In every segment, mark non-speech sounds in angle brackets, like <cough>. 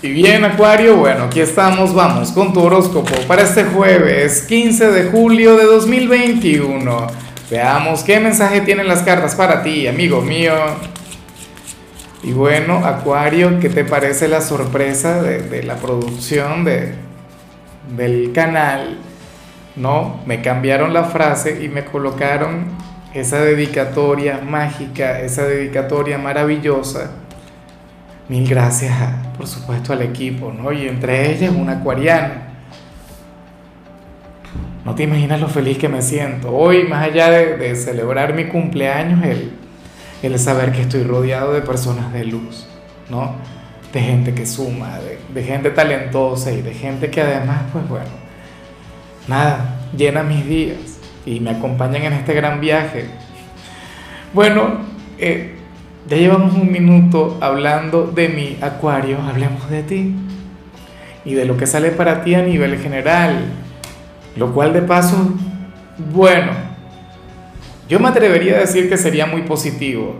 Y bien, Acuario, bueno, aquí estamos, vamos con tu horóscopo para este jueves 15 de julio de 2021. Veamos qué mensaje tienen las cartas para ti, amigo mío. Y bueno, Acuario, ¿qué te parece la sorpresa de, de la producción de, del canal? No, me cambiaron la frase y me colocaron esa dedicatoria mágica, esa dedicatoria maravillosa Mil gracias, por supuesto, al equipo, ¿no? Y entre ellas una acuariana. No te imaginas lo feliz que me siento. Hoy, más allá de, celebrar mi cumpleaños, el, el, saber que estoy rodeado de personas de luz, ¿no? De gente que suma, de, de gente talentosa y de gente que además, pues bueno, nada, llena mis días y me acompañan en este gran viaje. Bueno, eh, ya llevamos un minuto hablando de mi acuario, hablemos de ti y de lo que sale para ti a nivel general. Lo cual de paso, bueno, yo me atrevería a decir que sería muy positivo.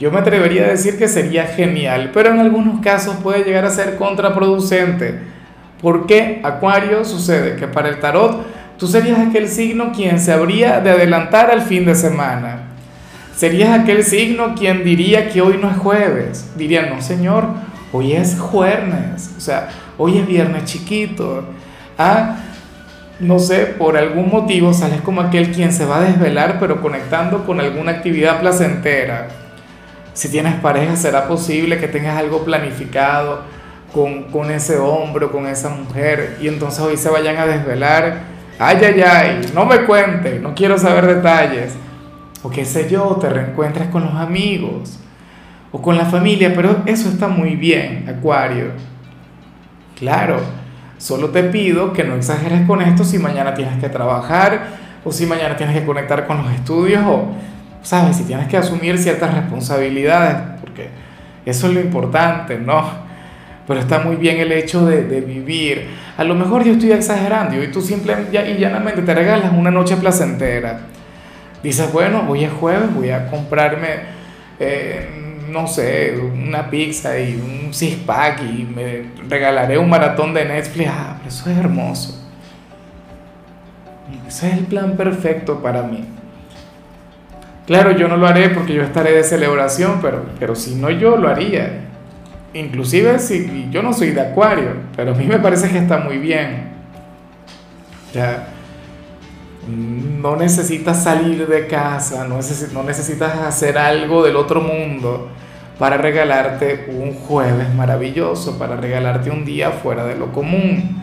Yo me atrevería a decir que sería genial, pero en algunos casos puede llegar a ser contraproducente. ¿Por qué, Acuario, sucede que para el tarot tú serías aquel signo quien se habría de adelantar al fin de semana? Serías aquel signo quien diría que hoy no es jueves. Diría, no señor, hoy es jueves. O sea, hoy es viernes chiquito. Ah, no sé, por algún motivo sales como aquel quien se va a desvelar pero conectando con alguna actividad placentera. Si tienes pareja, será posible que tengas algo planificado con, con ese hombre o con esa mujer y entonces hoy se vayan a desvelar. Ay, ay, ay, no me cuente, no quiero saber detalles o qué sé yo, te reencuentras con los amigos o con la familia, pero eso está muy bien, Acuario. Claro, solo te pido que no exageres con esto si mañana tienes que trabajar o si mañana tienes que conectar con los estudios o, sabes, si tienes que asumir ciertas responsabilidades, porque eso es lo importante, ¿no? Pero está muy bien el hecho de, de vivir. A lo mejor yo estoy exagerando y tú simplemente y llanamente te regalas una noche placentera dices, bueno, hoy es jueves, voy a comprarme, eh, no sé, una pizza y un six pack y me regalaré un maratón de Netflix. Ah, eso es hermoso. Ese es el plan perfecto para mí. Claro, yo no lo haré porque yo estaré de celebración, pero, pero si no yo lo haría. Inclusive si yo no soy de acuario, pero a mí me parece que está muy bien. Ya, no necesitas salir de casa, no, necesitas hacer algo del otro mundo para regalarte un jueves maravilloso, para regalarte un día fuera de lo común,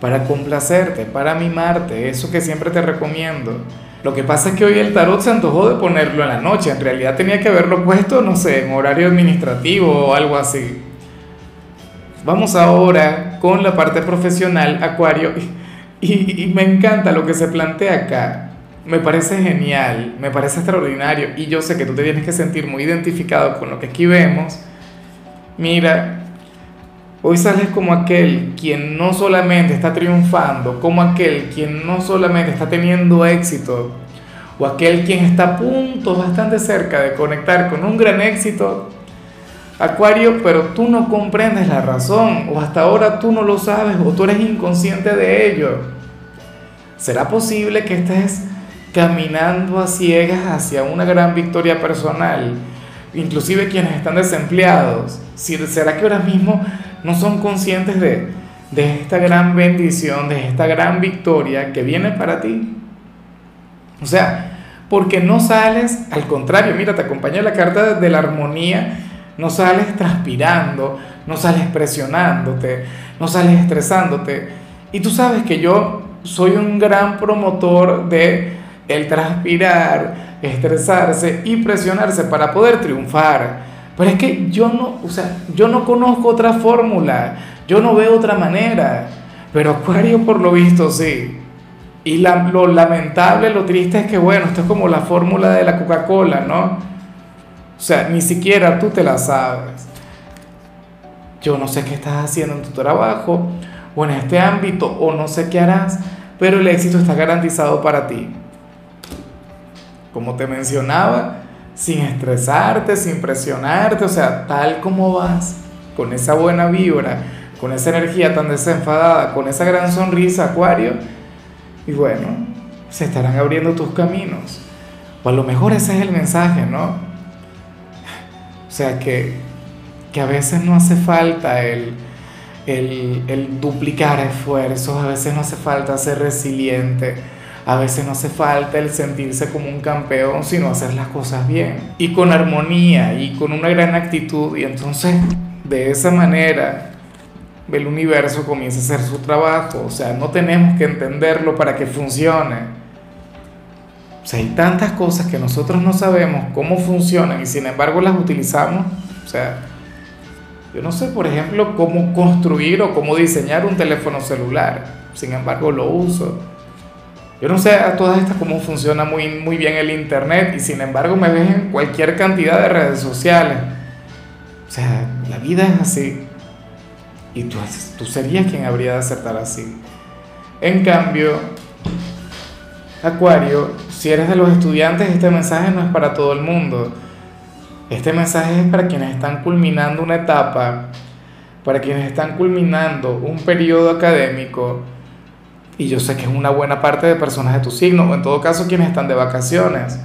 para complacerte, para mimarte, eso que siempre te recomiendo. Lo que pasa es que hoy el tarot se antojó de ponerlo en la noche, en realidad tenía que haberlo puesto, no sé, en horario administrativo o algo así. Vamos ahora con la parte profesional, Acuario. Y, me encanta lo que se plantea acá. Me parece genial, me parece extraordinario y yo sé que tú te tienes que sentir muy identificado con lo que aquí vemos. Mira, hoy sales como aquel quien no solamente está triunfando, como aquel quien no solamente está teniendo éxito, o aquel quien está a punto, bastante cerca de conectar con un gran éxito, Acuario, pero tú no comprendes la razón, o hasta ahora tú no lo sabes, o tú eres inconsciente de ello. ¿Será posible que estés caminando a ciegas hacia una gran victoria personal? Inclusive quienes están desempleados. ¿Será que ahora mismo no son conscientes de, de esta gran bendición, de esta gran victoria que viene para ti? O sea, porque no sales, al contrario, mira, te acompaña la carta de la armonía no sales transpirando, no sales presionándote, no sales estresándote. Y tú sabes que yo soy un gran promotor de el transpirar, estresarse y presionarse para poder triunfar. Pero es que yo no, o sea, yo no conozco otra fórmula, yo no veo otra manera. Pero Acuario por lo visto sí. Y lo lamentable, lo triste es que, bueno, esto es como la fórmula de la Coca-Cola, ¿no? O sea, ni siquiera tú te la sabes. Yo no sé qué estás haciendo en tu trabajo o en este ámbito o no sé qué harás, pero el éxito está garantizado para ti. Como te mencionaba, sin estresarte, sin presionarte, o sea, tal como vas, con esa buena vibra, con esa energía tan desenfadada, con esa gran sonrisa, Acuario, y bueno, se estarán abriendo tus caminos. O a lo mejor ese es el mensaje, ¿no? O sea, que, que a veces no hace falta el, el, el duplicar esfuerzos, a veces no hace falta ser resiliente a veces no hace falta el sentirse como un campeón, sino hacer las cosas bien y con armonía y con una gran actitud. Y entonces, de esa manera, el universo comienza a hacer su trabajo. O sea, no tenemos que entenderlo para que funcione. O sea, hay tantas cosas que nosotros no sabemos cómo funcionan y sin embargo las utilizamos. O sea, yo no sé, por ejemplo, cómo construir o cómo diseñar un teléfono celular. Sin embargo, lo uso. Yo no sé a todas estas cómo funciona muy, muy bien el Internet y sin embargo me ves en cualquier cantidad de redes sociales. O sea, la vida es así. Y tú, tú serías quien habría de acertar así. En cambio, Acuario, si eres de los estudiantes, este mensaje no es para todo el mundo. Este mensaje es para quienes están culminando una etapa, para quienes están culminando un periodo académico y yo sé que es una buena parte de personas de tu signo, o en todo caso quienes están de vacaciones.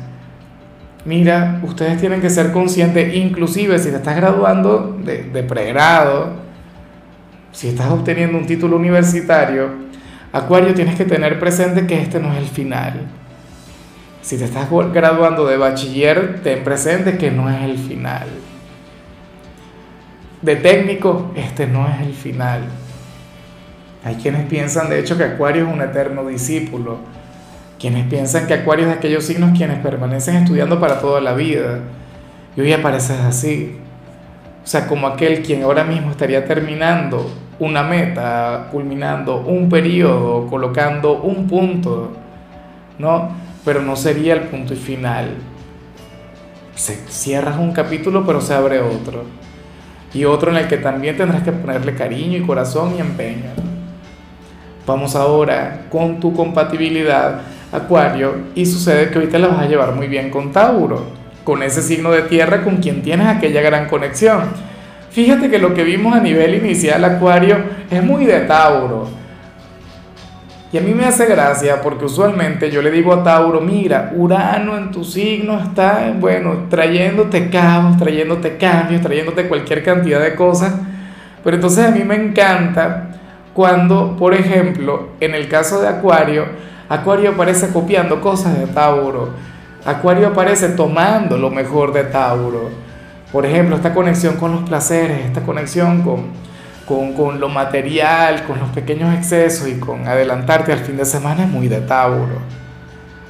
Mira, ustedes tienen que ser conscientes, inclusive si te estás graduando de, de pregrado, si estás obteniendo un título universitario, Acuario tienes que tener presente que este no es el final. Si te estás graduando de bachiller, ten presente que no es el final. De técnico, este no es el final. Hay quienes piensan, de hecho, que Acuario es un eterno discípulo. Quienes piensan que Acuario es de aquellos signos quienes permanecen estudiando para toda la vida. Y hoy apareces así. O sea, como aquel quien ahora mismo estaría terminando una meta, culminando un periodo, colocando un punto, ¿no? Pero no sería el punto y final. Se cierras un capítulo, pero se abre otro. Y otro en el que también tendrás que ponerle cariño y corazón y empeño. Vamos ahora con tu compatibilidad, Acuario, y sucede que te la vas a llevar muy bien con Tauro, con ese signo de tierra con quien tienes aquella gran conexión. Fíjate que lo que vimos a nivel inicial, Acuario, es muy de Tauro. Y a mí me hace gracia porque usualmente yo le digo a Tauro, mira, Urano en tu signo está, bueno, trayéndote caos, trayéndote cambios, trayéndote cualquier cantidad de cosas. Pero entonces a mí me encanta cuando, por ejemplo, en el caso de Acuario, Acuario aparece copiando cosas de Tauro. Acuario aparece tomando lo mejor de Tauro. Por ejemplo, esta conexión con los placeres, esta conexión con, con, lo material, con los pequeños excesos y con adelantarte al fin de semana es muy de Tauro.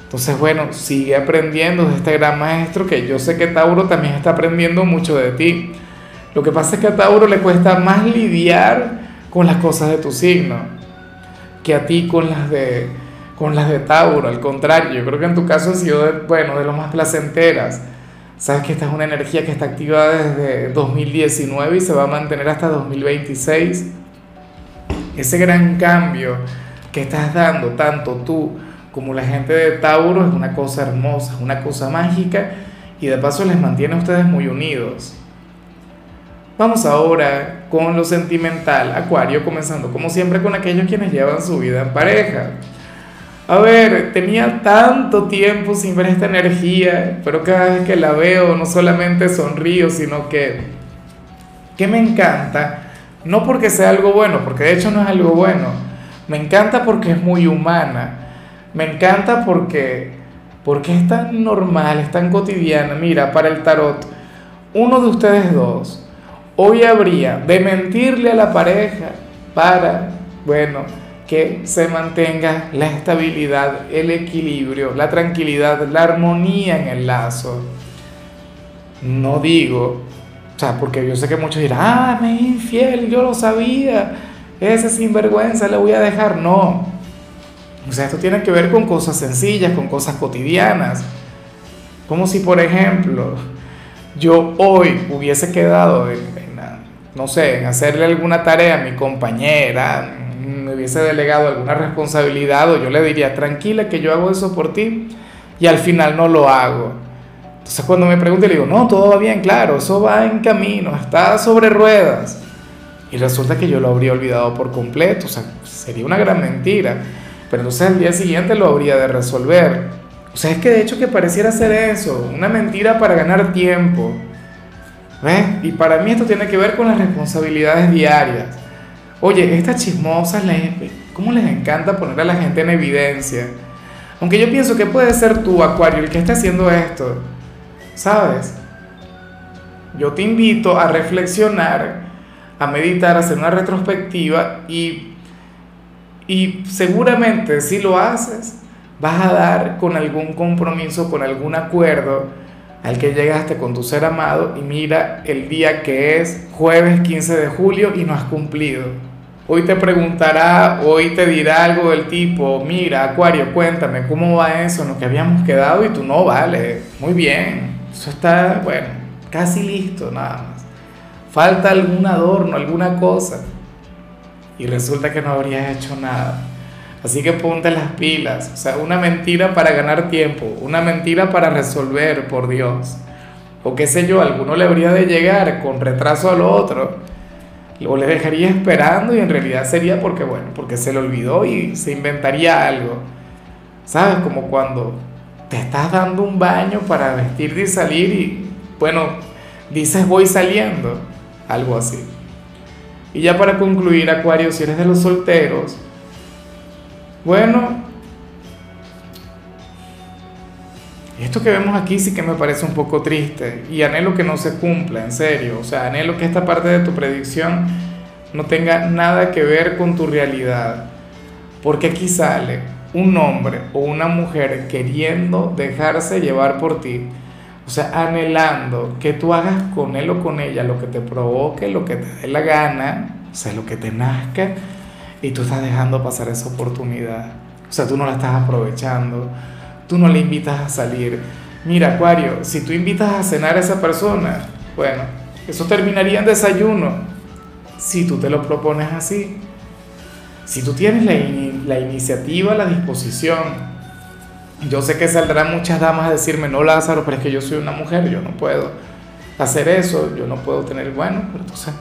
Entonces, bueno, sigue aprendiendo de este gran maestro que yo sé que Tauro también está aprendiendo mucho de ti. Lo que pasa es que a Tauro le cuesta más lidiar con las cosas de tu signo que a ti con las de, con las de Tauro. Al contrario, yo creo que en tu caso ha sido, de, bueno, de lo más placenteras. Sabes que esta es una energía que está activada desde 2019 y se va a mantener hasta 2026. Ese gran cambio que estás dando, tanto tú como la gente de Tauro, es una cosa hermosa, una cosa mágica y de paso les mantiene a ustedes muy unidos. Vamos ahora con lo sentimental, Acuario, comenzando como siempre con aquellos quienes llevan su vida en pareja. A ver, tenía tanto tiempo sin ver esta energía, pero cada vez que la veo no solamente sonrío, sino que, que me encanta, no porque sea algo bueno, porque de hecho no es algo bueno, me encanta porque es muy humana, me encanta porque, porque es tan normal, es tan cotidiana. Mira, para el tarot, uno de ustedes dos, Hoy habría de mentirle a la pareja para, bueno, que se mantenga la estabilidad, el equilibrio, la tranquilidad, la armonía en el lazo. No digo, o sea, porque yo sé que muchos dirán, ah, me es infiel, yo lo sabía, ese sinvergüenza le voy a dejar. No. O sea, esto tiene que ver con cosas sencillas, con cosas cotidianas. Como si, por ejemplo, yo hoy hubiese quedado en, no sé, en hacerle alguna tarea a mi compañera, hubiese delegado alguna responsabilidad o yo le diría, tranquila que yo hago eso por ti y al final no lo hago. Entonces cuando me pregunte le digo, no, todo va bien, claro, eso va en camino, está sobre ruedas. Y resulta que yo lo habría olvidado por completo, o sea, sería una gran mentira. Pero entonces al día siguiente lo habría de resolver. O sea, es que de hecho que pareciera ser eso, una mentira para ganar tiempo. ¿Ves? Y para mí esto tiene que ver con las responsabilidades diarias. Oye, estas chismosas, ¿cómo les encanta poner a la gente en evidencia? Aunque yo pienso que puede ser tú, Acuario, el que esté haciendo esto. ¿Sabes? Yo te invito a reflexionar, a meditar, a hacer una retrospectiva y, y seguramente si lo haces, vas a dar con algún compromiso, con algún acuerdo al que llegaste con tu ser amado y mira el día que es jueves 15 de julio y no has cumplido. Hoy te preguntará, hoy te dirá algo del tipo, mira, Acuario, cuéntame, ¿cómo va eso en lo que habíamos quedado? Y tú no, vale, muy bien, eso está, bueno, casi listo, nada más. Falta algún adorno, alguna cosa. Y resulta que no habrías hecho nada. Así que ponte las pilas. O sea, una mentira para ganar tiempo, una mentira para resolver, por Dios. O qué sé yo, alguno le habría de llegar con retraso al otro. O le dejaría esperando y en realidad sería porque, bueno, porque se le olvidó y se inventaría algo. ¿Sabes? Como cuando te estás dando un baño para vestirte y salir y, bueno, dices voy saliendo. Algo así. Y ya para concluir, Acuario, si eres de los solteros, bueno, esto que vemos aquí sí que me parece un poco triste y anhelo que no se cumpla, en serio. O sea, anhelo que esta parte de tu predicción no tenga nada que ver con tu realidad. Porque aquí sale un hombre o una mujer queriendo dejarse llevar por ti. O sea, anhelando que tú hagas con él o con ella lo que te provoque, lo que te dé la gana, o sea, lo que te nazca y tú estás dejando pasar esa oportunidad. O sea, tú no la estás aprovechando, tú no le invitas a salir. Mira, Acuario, si tú invitas a cenar a esa persona, bueno, eso terminaría en desayuno, si tú te lo propones así. Si tú tienes la, la iniciativa, la disposición, yo sé que saldrán muchas damas a decirme, no Lázaro, pero es que yo soy una mujer, yo no puedo hacer eso, yo no puedo tener, bueno, pero entonces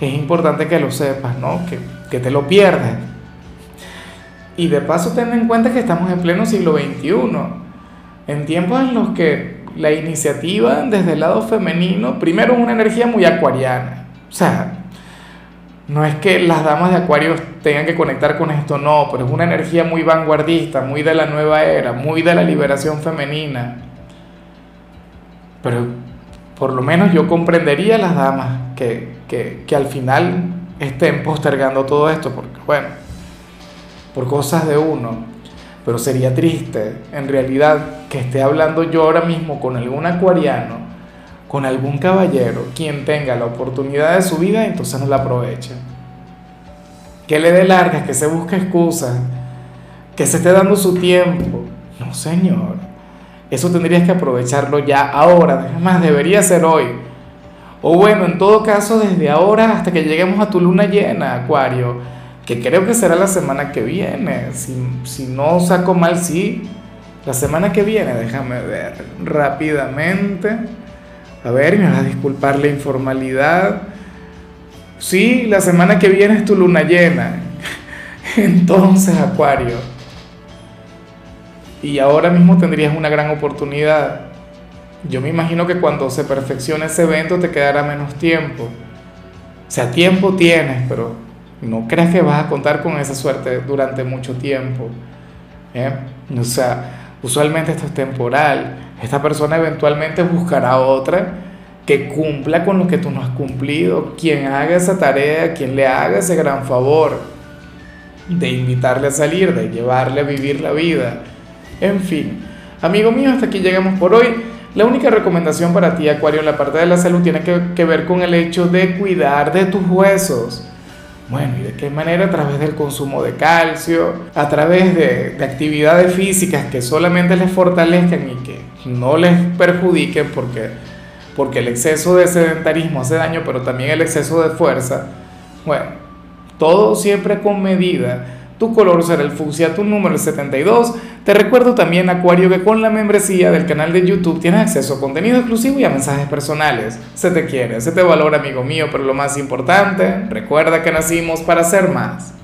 es importante que lo sepas, ¿no? Que, que te lo pierdas. Y de paso ten en cuenta que estamos en pleno siglo XXI, en tiempos en los que la iniciativa desde el lado femenino, primero es una energía muy acuariana. O sea, no es que las damas de Acuario tengan que conectar con esto, no, pero es una energía muy vanguardista, muy de la nueva era, muy de la liberación femenina. Pero por lo menos yo comprendería a las damas que, que, al final estén postergando todo esto, porque bueno, por cosas de uno, pero sería triste en realidad que esté hablando yo ahora mismo con algún acuariano, con algún caballero, quien tenga la oportunidad de su vida, entonces no la aproveche. Que le dé largas, que se busque excusas, que se esté dando su tiempo. No, señor. Eso tendrías que aprovecharlo ya ahora, además debería ser hoy. O bueno, en todo caso, desde ahora hasta que lleguemos a tu luna llena, Acuario, que creo que será la semana que viene. Si, si no saco mal, sí. La semana que viene, déjame ver rápidamente. A ver, me vas a disculpar la informalidad. Sí, la semana que viene es tu luna llena. <laughs> Entonces, Acuario. Y ahora mismo tendrías una gran oportunidad yo me imagino que cuando se perfeccione ese evento te quedará menos tiempo. O sea, tiempo tienes, pero no creas que vas a contar con esa suerte durante mucho tiempo. ¿eh? O sea, usualmente esto es temporal. Esta persona eventualmente buscará otra que cumpla con lo que tú no has cumplido, quien haga esa tarea, quien le haga ese gran favor de invitarle a salir, de llevarle a vivir la vida. En fin, amigo mío, hasta aquí llegamos por hoy. La única recomendación para ti, Acuario, en la parte de la salud tiene que, ver con el hecho de cuidar de tus huesos. Bueno, ¿y de qué manera? A través del consumo de calcio, a través de, de, actividades físicas que solamente les fortalezcan y que no les perjudiquen porque, porque el exceso de sedentarismo hace daño, pero también el exceso de fuerza. Bueno, todo siempre con medida, tu color será el fucsia, tu número es 72. Te recuerdo también, Acuario, que con la membresía del canal de YouTube tienes acceso a contenido exclusivo y a mensajes personales. Se te quiere, se te valora, amigo mío, pero lo más importante, recuerda que nacimos para ser más.